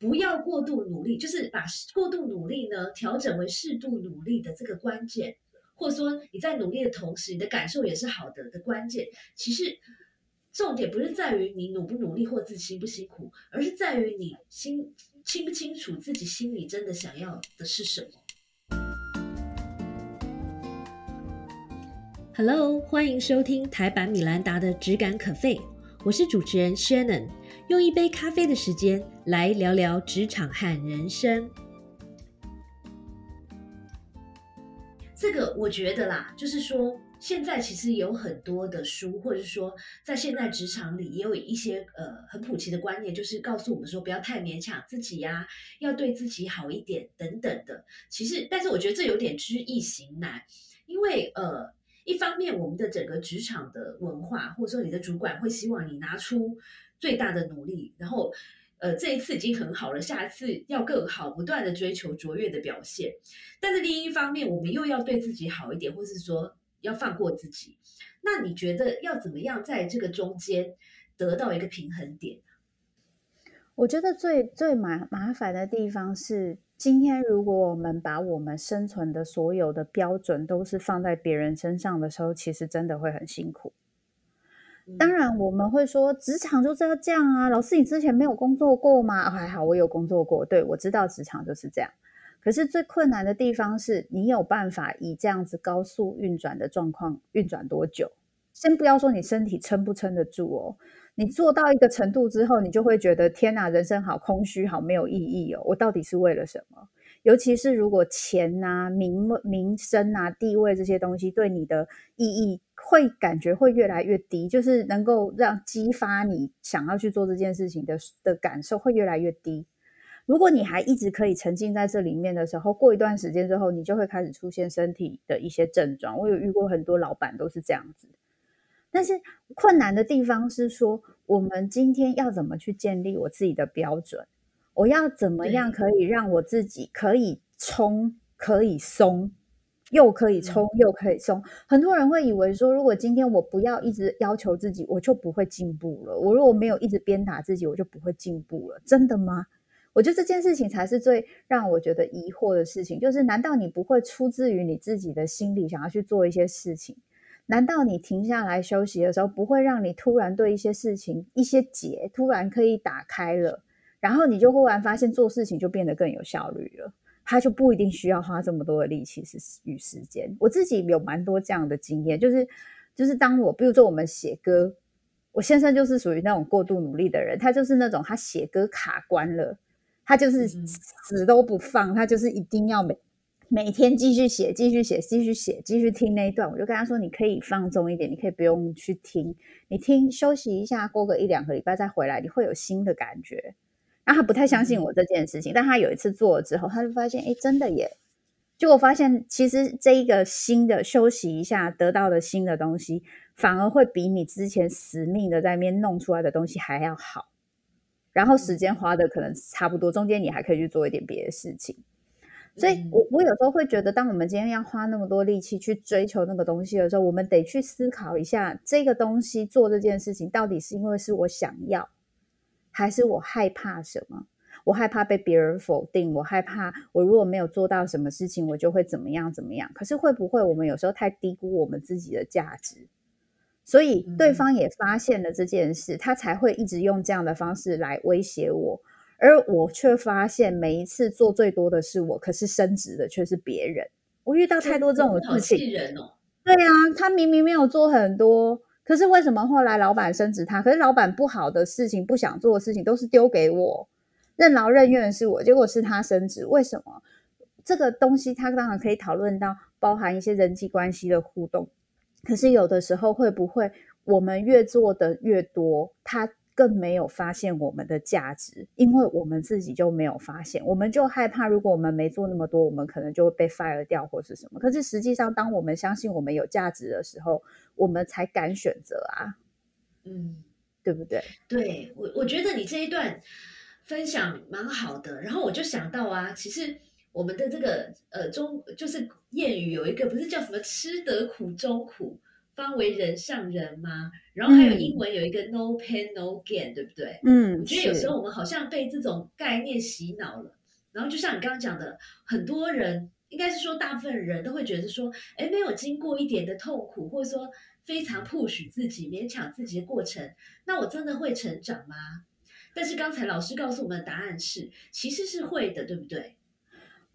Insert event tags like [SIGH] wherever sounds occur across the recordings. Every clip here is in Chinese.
不要过度努力，就是把过度努力呢调整为适度努力的这个关键，或者说你在努力的同时，你的感受也是好的的关键。其实重点不是在于你努不努力或自己辛不辛苦，而是在于你心清不清楚自己心里真的想要的是什么。Hello，欢迎收听台版米兰达的只感可废，我是主持人 Shannon。用一杯咖啡的时间来聊聊职场和人生。这个我觉得啦，就是说，现在其实有很多的书，或者是说，在现在职场里也有一些呃很普及的观念，就是告诉我们说，不要太勉强自己呀，要对自己好一点等等的。其实，但是我觉得这有点知易行难，因为呃，一方面我们的整个职场的文化，或者说你的主管会希望你拿出。最大的努力，然后，呃，这一次已经很好了，下一次要更好，不断的追求卓越的表现。但是另一方面，我们又要对自己好一点，或是说要放过自己。那你觉得要怎么样在这个中间得到一个平衡点？我觉得最最麻麻烦的地方是，今天如果我们把我们生存的所有的标准都是放在别人身上的时候，其实真的会很辛苦。当然，我们会说职场就是要这样啊。老师，你之前没有工作过吗？还好，我有工作过。对，我知道职场就是这样。可是最困难的地方是你有办法以这样子高速运转的状况运转多久？先不要说你身体撑不撑得住哦，你做到一个程度之后，你就会觉得天哪，人生好空虚，好没有意义哦。我到底是为了什么？尤其是如果钱呐、名名声啊、地位这些东西对你的意义，会感觉会越来越低，就是能够让激发你想要去做这件事情的的感受会越来越低。如果你还一直可以沉浸在这里面的时候，过一段时间之后，你就会开始出现身体的一些症状。我有遇过很多老板都是这样子，但是困难的地方是说，我们今天要怎么去建立我自己的标准？我要怎么样可以让我自己可以冲，可以松，又可以冲又可以松？很多人会以为说，如果今天我不要一直要求自己，我就不会进步了。我如果没有一直鞭打自己，我就不会进步了。真的吗？我觉得这件事情才是最让我觉得疑惑的事情。就是，难道你不会出自于你自己的心里想要去做一些事情？难道你停下来休息的时候，不会让你突然对一些事情、一些结突然可以打开了？然后你就忽然发现做事情就变得更有效率了，他就不一定需要花这么多的力气是与时间。我自己有蛮多这样的经验，就是就是当我比如说我们写歌，我先生就是属于那种过度努力的人，他就是那种他写歌卡关了，他就是死都不放，他就是一定要每每天继续写，继续写，继续写，继续听那一段。我就跟他说，你可以放纵一点，你可以不用去听，你听休息一下，过个一两个礼拜再回来，你会有新的感觉。他不太相信我这件事情，但他有一次做了之后，他就发现，哎，真的耶！结果发现，其实这一个新的休息一下得到的新的东西，反而会比你之前死命的在面弄出来的东西还要好。然后时间花的可能差不多，中间你还可以去做一点别的事情。所以，我我有时候会觉得，当我们今天要花那么多力气去追求那个东西的时候，我们得去思考一下，这个东西做这件事情，到底是因为是我想要。还是我害怕什么？我害怕被别人否定，我害怕我如果没有做到什么事情，我就会怎么样怎么样。可是会不会我们有时候太低估我们自己的价值？所以对方也发现了这件事，他才会一直用这样的方式来威胁我，而我却发现每一次做最多的是我，可是升职的却是别人。我遇到太多这种事情，人哦。对啊，他明明没有做很多。可是为什么后来老板升职他？可是老板不好的事情、不想做的事情都是丢给我，任劳任怨是我，结果是他升职。为什么？这个东西他当然可以讨论到包含一些人际关系的互动，可是有的时候会不会我们越做的越多，他？更没有发现我们的价值，因为我们自己就没有发现，我们就害怕，如果我们没做那么多，我们可能就会被 fire 掉或是什么。可是实际上，当我们相信我们有价值的时候，我们才敢选择啊，嗯，对不对？对我，我觉得你这一段分享蛮好的。然后我就想到啊，其实我们的这个呃中就是谚语有一个，不是叫什么“吃得苦中苦”。方为人上人吗？然后还有英文有一个 no pain no gain，对不对？嗯，我觉得有时候我们好像被这种概念洗脑了。然后就像你刚刚讲的，很多人应该是说大部分人都会觉得说，哎，没有经过一点的痛苦，或者说非常 push 自己、勉强自己的过程，那我真的会成长吗？但是刚才老师告诉我们的答案是，其实是会的，对不对？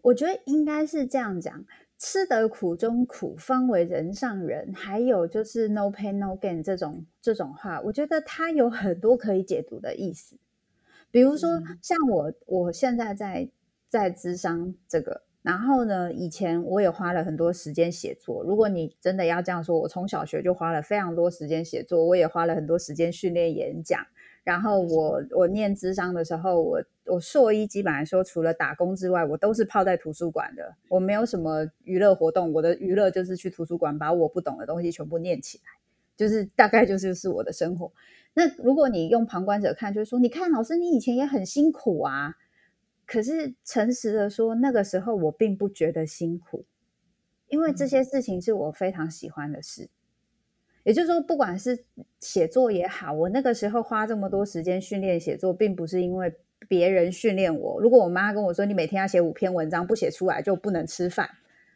我觉得应该是这样讲。吃得苦中苦，方为人上人。还有就是 “no pain no gain” 这种这种话，我觉得它有很多可以解读的意思。比如说，像我我现在在在智商这个，然后呢，以前我也花了很多时间写作。如果你真的要这样说，我从小学就花了非常多时间写作，我也花了很多时间训练演讲。然后我我念智商的时候，我我硕一基本来说，除了打工之外，我都是泡在图书馆的。我没有什么娱乐活动，我的娱乐就是去图书馆把我不懂的东西全部念起来，就是大概就是是我的生活。那如果你用旁观者看，就是说，你看老师，你以前也很辛苦啊。可是诚实的说，那个时候我并不觉得辛苦，因为这些事情是我非常喜欢的事。也就是说，不管是写作也好，我那个时候花这么多时间训练写作，并不是因为别人训练我。如果我妈跟我说你每天要写五篇文章，不写出来就不能吃饭，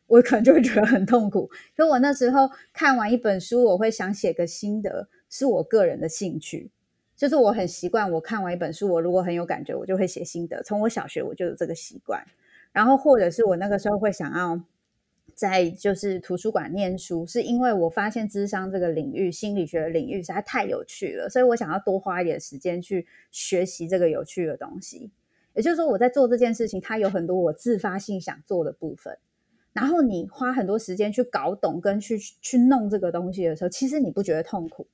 我可能就会觉得很痛苦。可我那时候看完一本书，我会想写个心得，是我个人的兴趣，就是我很习惯。我看完一本书，我如果很有感觉，我就会写心得。从我小学我就有这个习惯，然后或者是我那个时候会想要。在就是图书馆念书，是因为我发现智商这个领域、心理学的领域实在太有趣了，所以我想要多花一点时间去学习这个有趣的东西。也就是说，我在做这件事情，它有很多我自发性想做的部分。然后你花很多时间去搞懂跟去去弄这个东西的时候，其实你不觉得痛苦。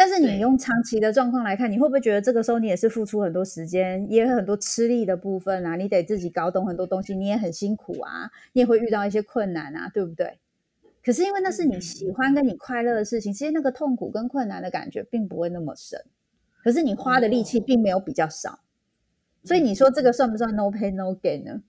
但是你用长期的状况来看，你会不会觉得这个时候你也是付出很多时间，也有很多吃力的部分啊？你得自己搞懂很多东西，你也很辛苦啊，你也会遇到一些困难啊，对不对？可是因为那是你喜欢跟你快乐的事情，其实那个痛苦跟困难的感觉并不会那么深，可是你花的力气并没有比较少，所以你说这个算不算 no pain no gain 呢？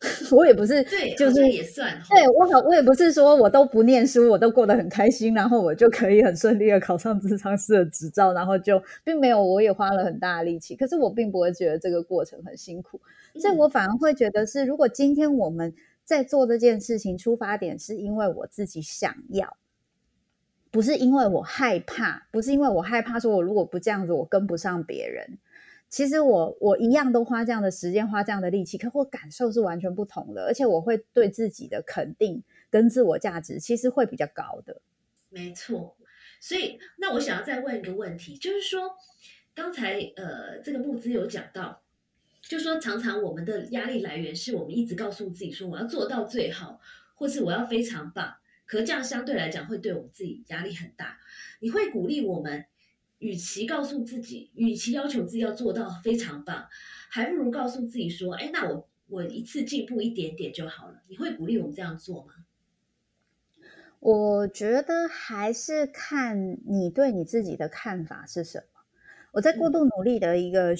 [LAUGHS] 我也不是，对，就是也算。对我好，我也不是说我都不念书，我都过得很开心，然后我就可以很顺利的考上智商师的执照，然后就并没有，我也花了很大的力气，可是我并不会觉得这个过程很辛苦，所以我反而会觉得是，如果今天我们在做这件事情，出发点是因为我自己想要，不是因为我害怕，不是因为我害怕说我如果不这样子，我跟不上别人。其实我我一样都花这样的时间，花这样的力气，可我感受是完全不同的，而且我会对自己的肯定跟自我价值其实会比较高的。没错，所以那我想要再问一个问题，就是说刚才呃这个木资有讲到，就说常常我们的压力来源是我们一直告诉自己说我要做到最好，或是我要非常棒，可这样相对来讲会对我们自己压力很大。你会鼓励我们？与其告诉自己，与其要求自己要做到非常棒，还不如告诉自己说：“哎，那我我一次进步一点点就好了。”你会鼓励我们这样做吗？我觉得还是看你对你自己的看法是什么。我在过度努力的一个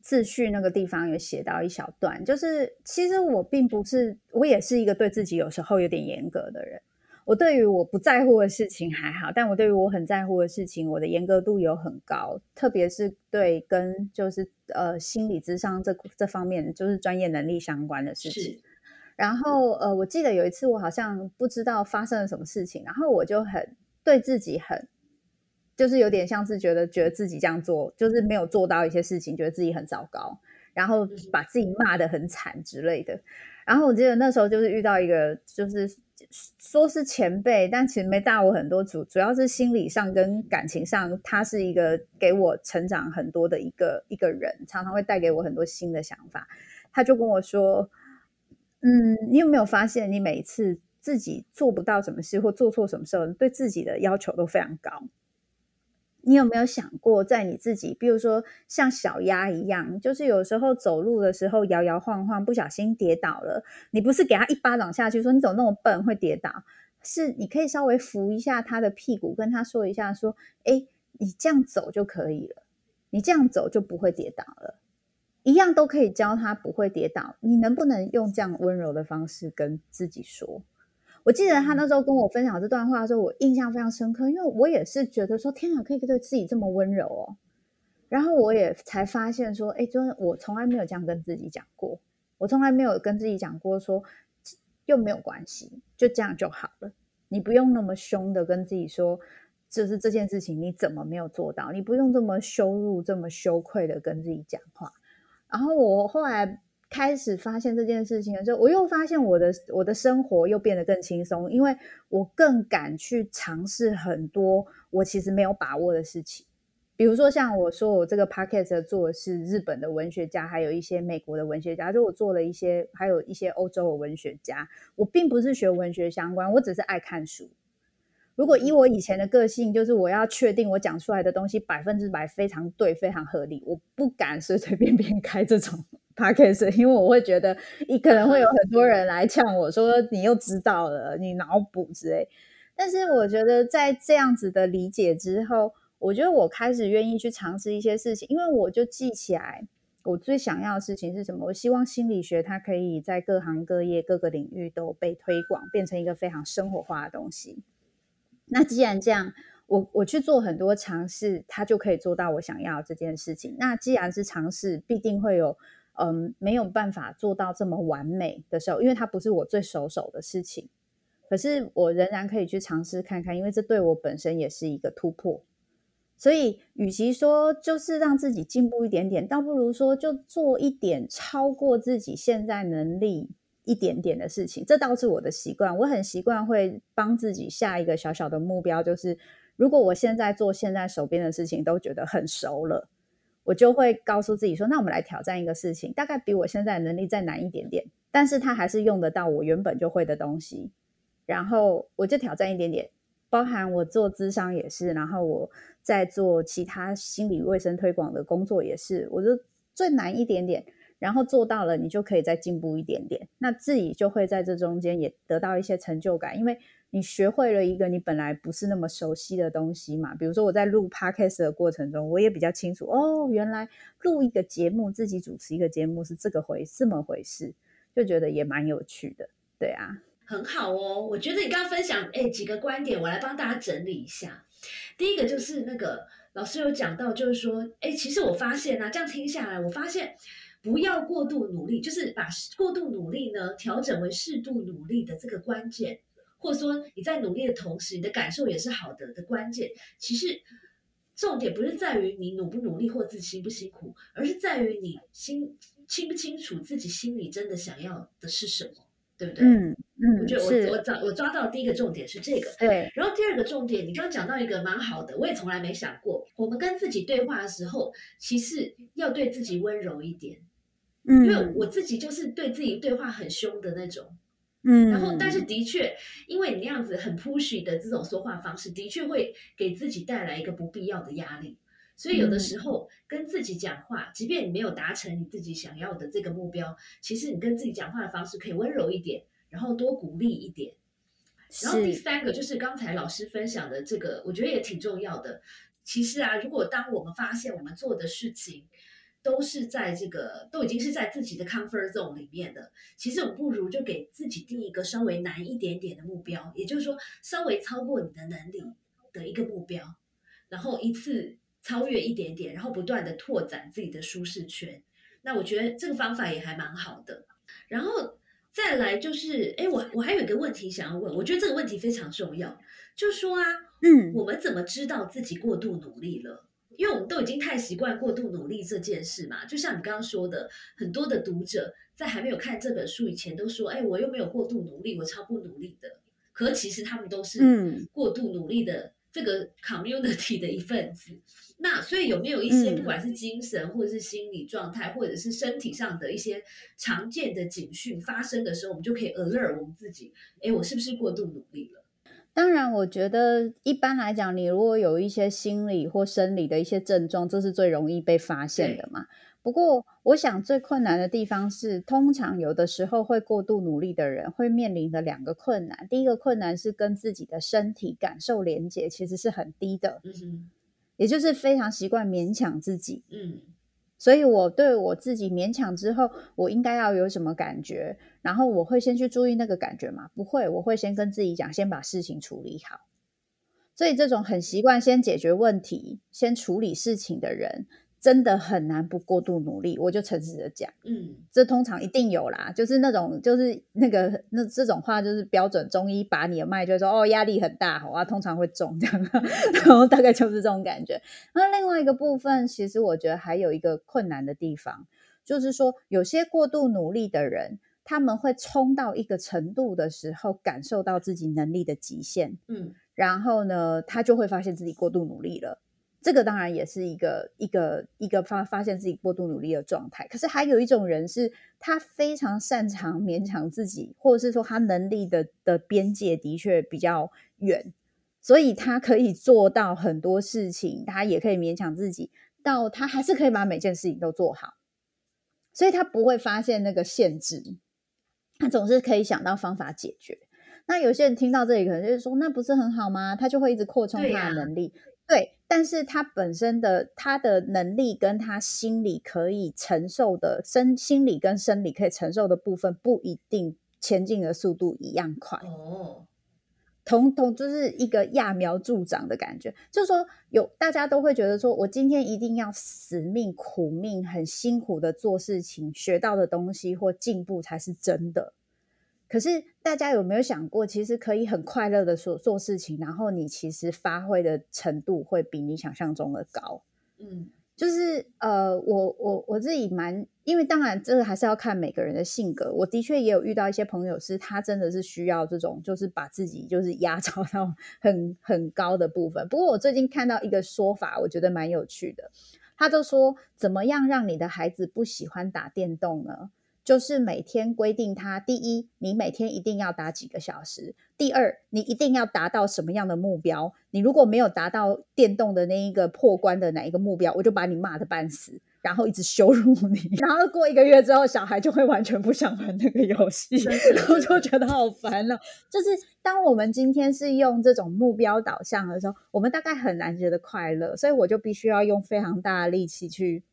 自序那个地方有写到一小段，就是其实我并不是，我也是一个对自己有时候有点严格的人。我对于我不在乎的事情还好，但我对于我很在乎的事情，我的严格度有很高，特别是对跟就是呃心理智商这这方面就是专业能力相关的事情。然后呃，我记得有一次我好像不知道发生了什么事情，然后我就很对自己很，就是有点像是觉得觉得自己这样做就是没有做到一些事情，觉得自己很糟糕，然后把自己骂得很惨之类的。然后我记得那时候就是遇到一个就是。说是前辈，但其实没大我很多，主主要是心理上跟感情上，他是一个给我成长很多的一个一个人，常常会带给我很多新的想法。他就跟我说：“嗯，你有没有发现，你每次自己做不到什么事或做错什么事，对自己的要求都非常高？”你有没有想过，在你自己，比如说像小鸭一样，就是有时候走路的时候摇摇晃晃，不小心跌倒了，你不是给他一巴掌下去，说你怎么那么笨会跌倒？是你可以稍微扶一下他的屁股，跟他说一下，说：“哎，你这样走就可以了，你这样走就不会跌倒了。”一样都可以教他不会跌倒。你能不能用这样温柔的方式跟自己说？我记得他那时候跟我分享这段话的时候，我印象非常深刻，因为我也是觉得说，天啊，可以对自己这么温柔哦。然后我也才发现说，哎，真的我从来没有这样跟自己讲过，我从来没有跟自己讲过说，又没有关系，就这样就好了。你不用那么凶的跟自己说，就是这件事情你怎么没有做到？你不用这么羞辱、这么羞愧的跟自己讲话。然后我后来开始发现这件事情的时候，我又发现我的我的生活又变得更轻松，因为我更敢去尝试很多我其实没有把握的事情。比如说，像我说，我这个 podcast 做的是日本的文学家，还有一些美国的文学家，就我做了一些，还有一些欧洲的文学家。我并不是学文学相关，我只是爱看书。如果以我以前的个性，就是我要确定我讲出来的东西百分之百非常对、非常合理，我不敢随随便便开这种 podcast，[LAUGHS] 因为我会觉得你可能会有很多人来呛我说你又知道了，你脑补之类。但是我觉得在这样子的理解之后。我觉得我开始愿意去尝试一些事情，因为我就记起来我最想要的事情是什么。我希望心理学它可以在各行各业各个领域都被推广，变成一个非常生活化的东西。那既然这样，我我去做很多尝试，它就可以做到我想要这件事情。那既然是尝试，必定会有嗯没有办法做到这么完美的时候，因为它不是我最熟手的事情。可是我仍然可以去尝试看看，因为这对我本身也是一个突破。所以，与其说就是让自己进步一点点，倒不如说就做一点超过自己现在能力一点点的事情。这倒是我的习惯，我很习惯会帮自己下一个小小的目标，就是如果我现在做现在手边的事情都觉得很熟了，我就会告诉自己说：“那我们来挑战一个事情，大概比我现在能力再难一点点，但是它还是用得到我原本就会的东西。”然后我就挑战一点点。包含我做智商也是，然后我在做其他心理卫生推广的工作也是，我就最难一点点，然后做到了，你就可以再进步一点点，那自己就会在这中间也得到一些成就感，因为你学会了一个你本来不是那么熟悉的东西嘛。比如说我在录 podcast 的过程中，我也比较清楚哦，原来录一个节目，自己主持一个节目是这个回这么回事，就觉得也蛮有趣的，对啊。很好哦，我觉得你刚刚分享哎几个观点，我来帮大家整理一下。第一个就是那个老师有讲到，就是说，哎，其实我发现呢，这样听下来，我发现不要过度努力，就是把过度努力呢调整为适度努力的这个关键，或者说你在努力的同时，你的感受也是好的的关键。其实重点不是在于你努不努力或自己辛不辛苦，而是在于你心清不清楚自己心里真的想要的是什么。对不对？嗯嗯，我觉得我我抓我抓到第一个重点是这个，对。然后第二个重点，你刚刚讲到一个蛮好的，我也从来没想过，我们跟自己对话的时候，其实要对自己温柔一点。嗯，因为我自己就是对自己对话很凶的那种。嗯。然后，但是的确，因为你那样子很 pushy 的这种说话方式，的确会给自己带来一个不必要的压力。所以有的时候跟自己讲话，即便你没有达成你自己想要的这个目标，其实你跟自己讲话的方式可以温柔一点，然后多鼓励一点。然后第三个就是刚才老师分享的这个，我觉得也挺重要的。其实啊，如果当我们发现我们做的事情都是在这个都已经是在自己的 comfort zone 里面的，其实我们不如就给自己定一个稍微难一点点的目标，也就是说稍微超过你的能力的一个目标，然后一次。超越一点点，然后不断的拓展自己的舒适圈，那我觉得这个方法也还蛮好的。然后再来就是，哎，我我还有一个问题想要问，我觉得这个问题非常重要，就说啊，嗯，我们怎么知道自己过度努力了？因为我们都已经太习惯过度努力这件事嘛。就像你刚刚说的，很多的读者在还没有看这本书以前都说，哎，我又没有过度努力，我超不努力的。可其实他们都是过度努力的。这个 community 的一份子，那所以有没有一些不管是精神或者是心理状态，或者是身体上的一些常见的警讯发生的时候，我们就可以 alert 我们自己，哎，我是不是过度努力了？当然，我觉得一般来讲，你如果有一些心理或生理的一些症状，这是最容易被发现的嘛。不过，我想最困难的地方是，通常有的时候会过度努力的人会面临的两个困难。第一个困难是跟自己的身体感受连接其实是很低的，嗯也就是非常习惯勉强自己，嗯，所以我对我自己勉强之后，我应该要有什么感觉，然后我会先去注意那个感觉吗？不会，我会先跟自己讲，先把事情处理好。所以这种很习惯先解决问题、先处理事情的人。真的很难不过度努力，我就诚实的讲，嗯，这通常一定有啦，就是那种就是那个那这种话就是标准中医把你的脉就说哦压力很大，好啊，通常会中这样，[LAUGHS] 然后大概就是这种感觉。那另外一个部分，其实我觉得还有一个困难的地方，就是说有些过度努力的人，他们会冲到一个程度的时候，感受到自己能力的极限，嗯，然后呢，他就会发现自己过度努力了。这个当然也是一个一个一个发发现自己过度努力的状态。可是还有一种人是，他非常擅长勉强自己，或者是说他能力的的边界的确比较远，所以他可以做到很多事情，他也可以勉强自己，到他还是可以把每件事情都做好，所以他不会发现那个限制，他总是可以想到方法解决。那有些人听到这里，可能就是说，那不是很好吗？他就会一直扩充他的能力。对，但是他本身的他的能力跟他心理可以承受的身心理跟生理可以承受的部分不一定前进的速度一样快哦，同同就是一个揠苗助长的感觉，就是说有大家都会觉得说我今天一定要死命苦命很辛苦的做事情，学到的东西或进步才是真的。可是大家有没有想过，其实可以很快乐的做做事情，然后你其实发挥的程度会比你想象中的高。嗯，就是呃，我我我自己蛮，因为当然这个还是要看每个人的性格。我的确也有遇到一些朋友，是他真的是需要这种，就是把自己就是压榨到很很高的部分。不过我最近看到一个说法，我觉得蛮有趣的。他就说，怎么样让你的孩子不喜欢打电动呢？就是每天规定他，第一，你每天一定要打几个小时；第二，你一定要达到什么样的目标。你如果没有达到电动的那一个破关的哪一个目标，我就把你骂的半死，然后一直羞辱你。[LAUGHS] 然后过一个月之后，小孩就会完全不想玩那个游戏，然后就觉得好烦了。就是当我们今天是用这种目标导向的时候，我们大概很难觉得快乐，所以我就必须要用非常大的力气去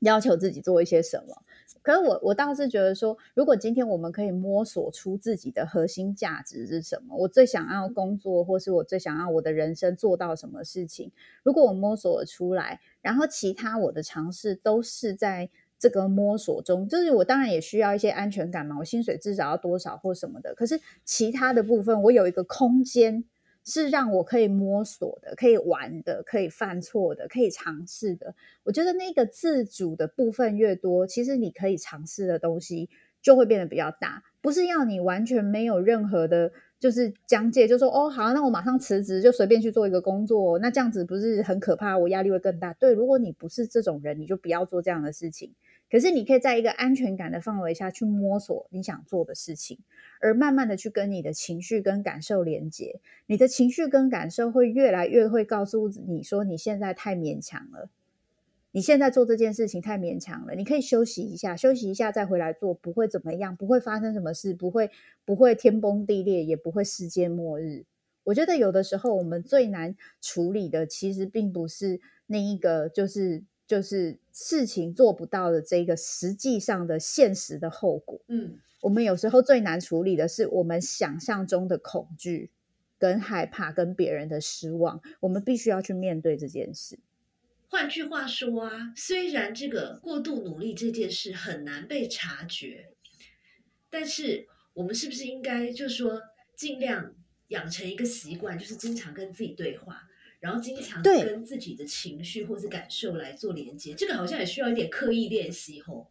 要求自己做一些什么。可是我我倒是觉得说，如果今天我们可以摸索出自己的核心价值是什么，我最想要工作，或是我最想要我的人生做到什么事情，如果我摸索出来，然后其他我的尝试都是在这个摸索中，就是我当然也需要一些安全感嘛，我薪水至少要多少或什么的，可是其他的部分我有一个空间。是让我可以摸索的，可以玩的，可以犯错的，可以尝试的。我觉得那个自主的部分越多，其实你可以尝试的东西就会变得比较大。不是要你完全没有任何的，就是疆界，就说哦好，那我马上辞职，就随便去做一个工作。那这样子不是很可怕？我压力会更大。对，如果你不是这种人，你就不要做这样的事情。可是你可以在一个安全感的范围下去摸索你想做的事情，而慢慢的去跟你的情绪跟感受连接。你的情绪跟感受会越来越会告诉你说你现在太勉强了，你现在做这件事情太勉强了。你可以休息一下，休息一下再回来做，不会怎么样，不会发生什么事，不会不会天崩地裂，也不会世界末日。我觉得有的时候我们最难处理的，其实并不是那一个，就是。就是事情做不到的这个实际上的现实的后果。嗯，我们有时候最难处理的是我们想象中的恐惧、跟害怕、跟别人的失望。我们必须要去面对这件事。换句话说啊，虽然这个过度努力这件事很难被察觉，但是我们是不是应该就说尽量养成一个习惯，就是经常跟自己对话？然后经常跟自己的情绪或是感受来做连接，这个好像也需要一点刻意练习吼。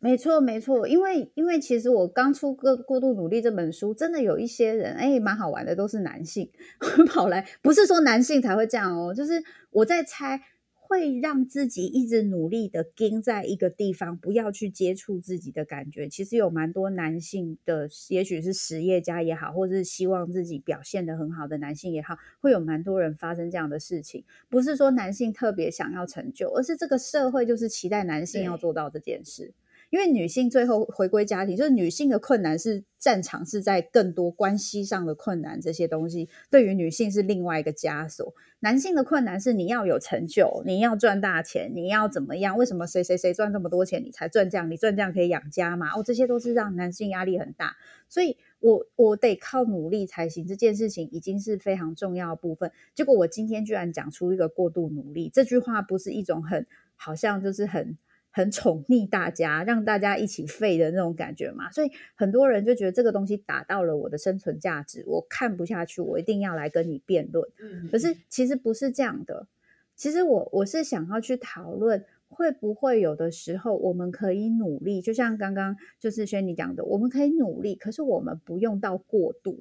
没错，没错，因为因为其实我刚出《个过度努力》这本书，真的有一些人哎，蛮好玩的，都是男性 [LAUGHS] 跑来，不是说男性才会这样哦，就是我在猜。会让自己一直努力的盯在一个地方，不要去接触自己的感觉。其实有蛮多男性的，也许是实业家也好，或者是希望自己表现的很好的男性也好，会有蛮多人发生这样的事情。不是说男性特别想要成就，而是这个社会就是期待男性要做到这件事。因为女性最后回归家庭，就是女性的困难是战场是在更多关系上的困难，这些东西对于女性是另外一个枷锁。男性的困难是你要有成就，你要赚大钱，你要怎么样？为什么谁谁谁赚这么多钱，你才赚这样？你赚这样可以养家吗？哦，这些都是让男性压力很大，所以。我我得靠努力才行，这件事情已经是非常重要的部分。结果我今天居然讲出一个过度努力这句话，不是一种很好像就是很很宠溺大家，让大家一起废的那种感觉嘛？所以很多人就觉得这个东西打到了我的生存价值，我看不下去，我一定要来跟你辩论。嗯，可是其实不是这样的，其实我我是想要去讨论。会不会有的时候我们可以努力，就像刚刚就是轩你讲的，我们可以努力，可是我们不用到过度。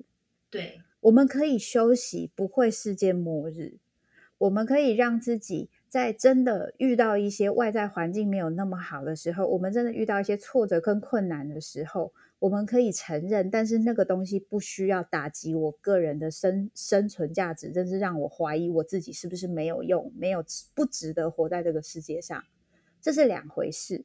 对，我们可以休息，不会世界末日。我们可以让自己在真的遇到一些外在环境没有那么好的时候，我们真的遇到一些挫折跟困难的时候，我们可以承认，但是那个东西不需要打击我个人的生生存价值，真是让我怀疑我自己是不是没有用，没有不值得活在这个世界上。这是两回事，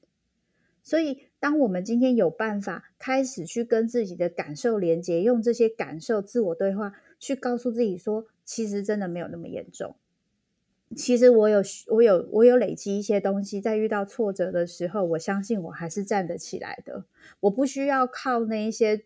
所以当我们今天有办法开始去跟自己的感受连接，用这些感受自我对话，去告诉自己说，其实真的没有那么严重。其实我有，我有，我有累积一些东西，在遇到挫折的时候，我相信我还是站得起来的。我不需要靠那一些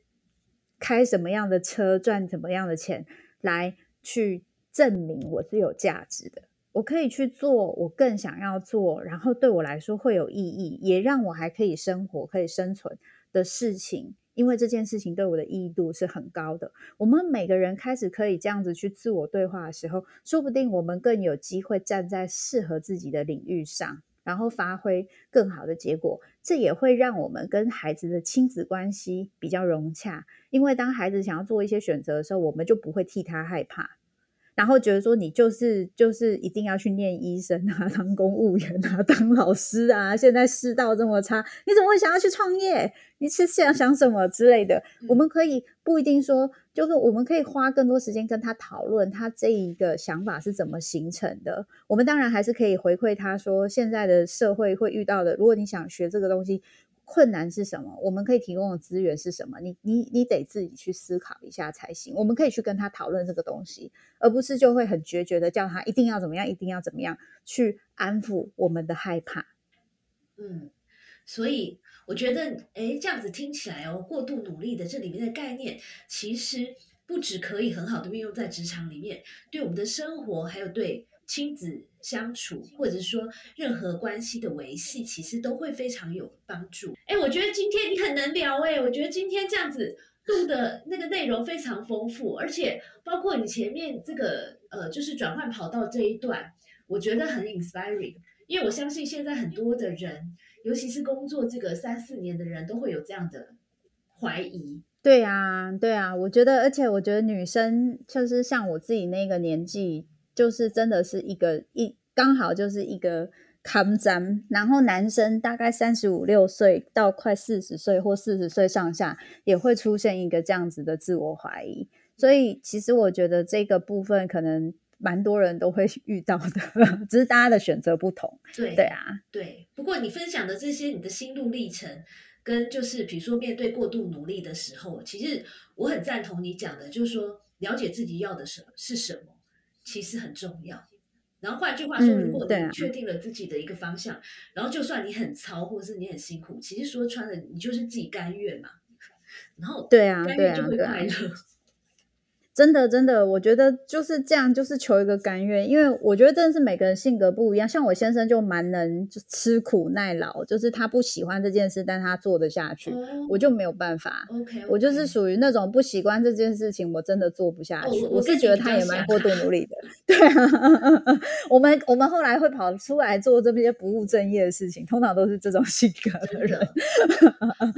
开什么样的车、赚什么样的钱来去证明我是有价值的。我可以去做我更想要做，然后对我来说会有意义，也让我还可以生活、可以生存的事情。因为这件事情对我的意义度是很高的。我们每个人开始可以这样子去自我对话的时候，说不定我们更有机会站在适合自己的领域上，然后发挥更好的结果。这也会让我们跟孩子的亲子关系比较融洽。因为当孩子想要做一些选择的时候，我们就不会替他害怕。然后觉得说你就是就是一定要去念医生啊，[LAUGHS] 当公务员啊，当老师啊。现在世道这么差，你怎么会想要去创业？你是想想什么之类的？我们可以不一定说，就是我们可以花更多时间跟他讨论他这一个想法是怎么形成的。我们当然还是可以回馈他说，现在的社会会遇到的，如果你想学这个东西。困难是什么？我们可以提供的资源是什么？你你你得自己去思考一下才行。我们可以去跟他讨论这个东西，而不是就会很决绝的叫他一定要怎么样，一定要怎么样去安抚我们的害怕。嗯，所以我觉得，哎，这样子听起来哦，过度努力的这里面的概念，其实不只可以很好的运用在职场里面，对我们的生活还有对。亲子相处，或者说任何关系的维系，其实都会非常有帮助。哎，我觉得今天你很能聊哎，我觉得今天这样子录的那个内容非常丰富，而且包括你前面这个呃，就是转换跑道这一段，我觉得很 inspiring。因为我相信现在很多的人，尤其是工作这个三四年的人，都会有这样的怀疑。对啊，对啊，我觉得，而且我觉得女生就是像我自己那个年纪。就是真的是一个一刚好就是一个抗战，然后男生大概三十五六岁到快四十岁或四十岁上下，也会出现一个这样子的自我怀疑。所以其实我觉得这个部分可能蛮多人都会 [LAUGHS] 遇到的，只是大家的选择不同。对对啊，对。不过你分享的这些你的心路历程，跟就是比如说面对过度努力的时候，其实我很赞同你讲的，就是说了解自己要的什是什么。其实很重要。然后换句话说，如果你确定了自己的一个方向，然后就算你很操，或者是你很辛苦，其实说穿了，你就是自己甘愿嘛。然后对啊，甘愿就会快乐。真的，真的，我觉得就是这样，就是求一个甘愿。因为我觉得真的是每个人性格不一样。像我先生就蛮能就吃苦耐劳，就是他不喜欢这件事，但他做得下去，我就没有办法。OK，我就是属于那种不习惯这件事情，我真的做不下去。我是觉得他也蛮过度 [LAUGHS] 努力的。对啊，[LAUGHS] 我们我们后来会跑出来做这些不务正业的事情，通常都是这种性格的人。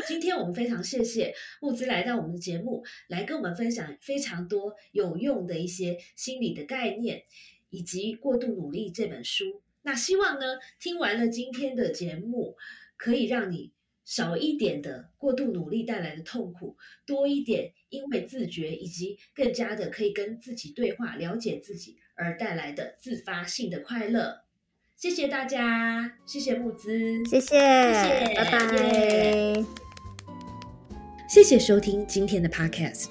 今天我们非常谢谢木子来到我们的节目，来跟我们分享非常多。有用的一些心理的概念，以及《过度努力》这本书。那希望呢，听完了今天的节目，可以让你少一点的过度努力带来的痛苦，多一点因为自觉以及更加的可以跟自己对话、了解自己而带来的自发性的快乐。谢谢大家，谢谢木资，谢谢，谢拜拜。谢谢收听今天的 Podcast，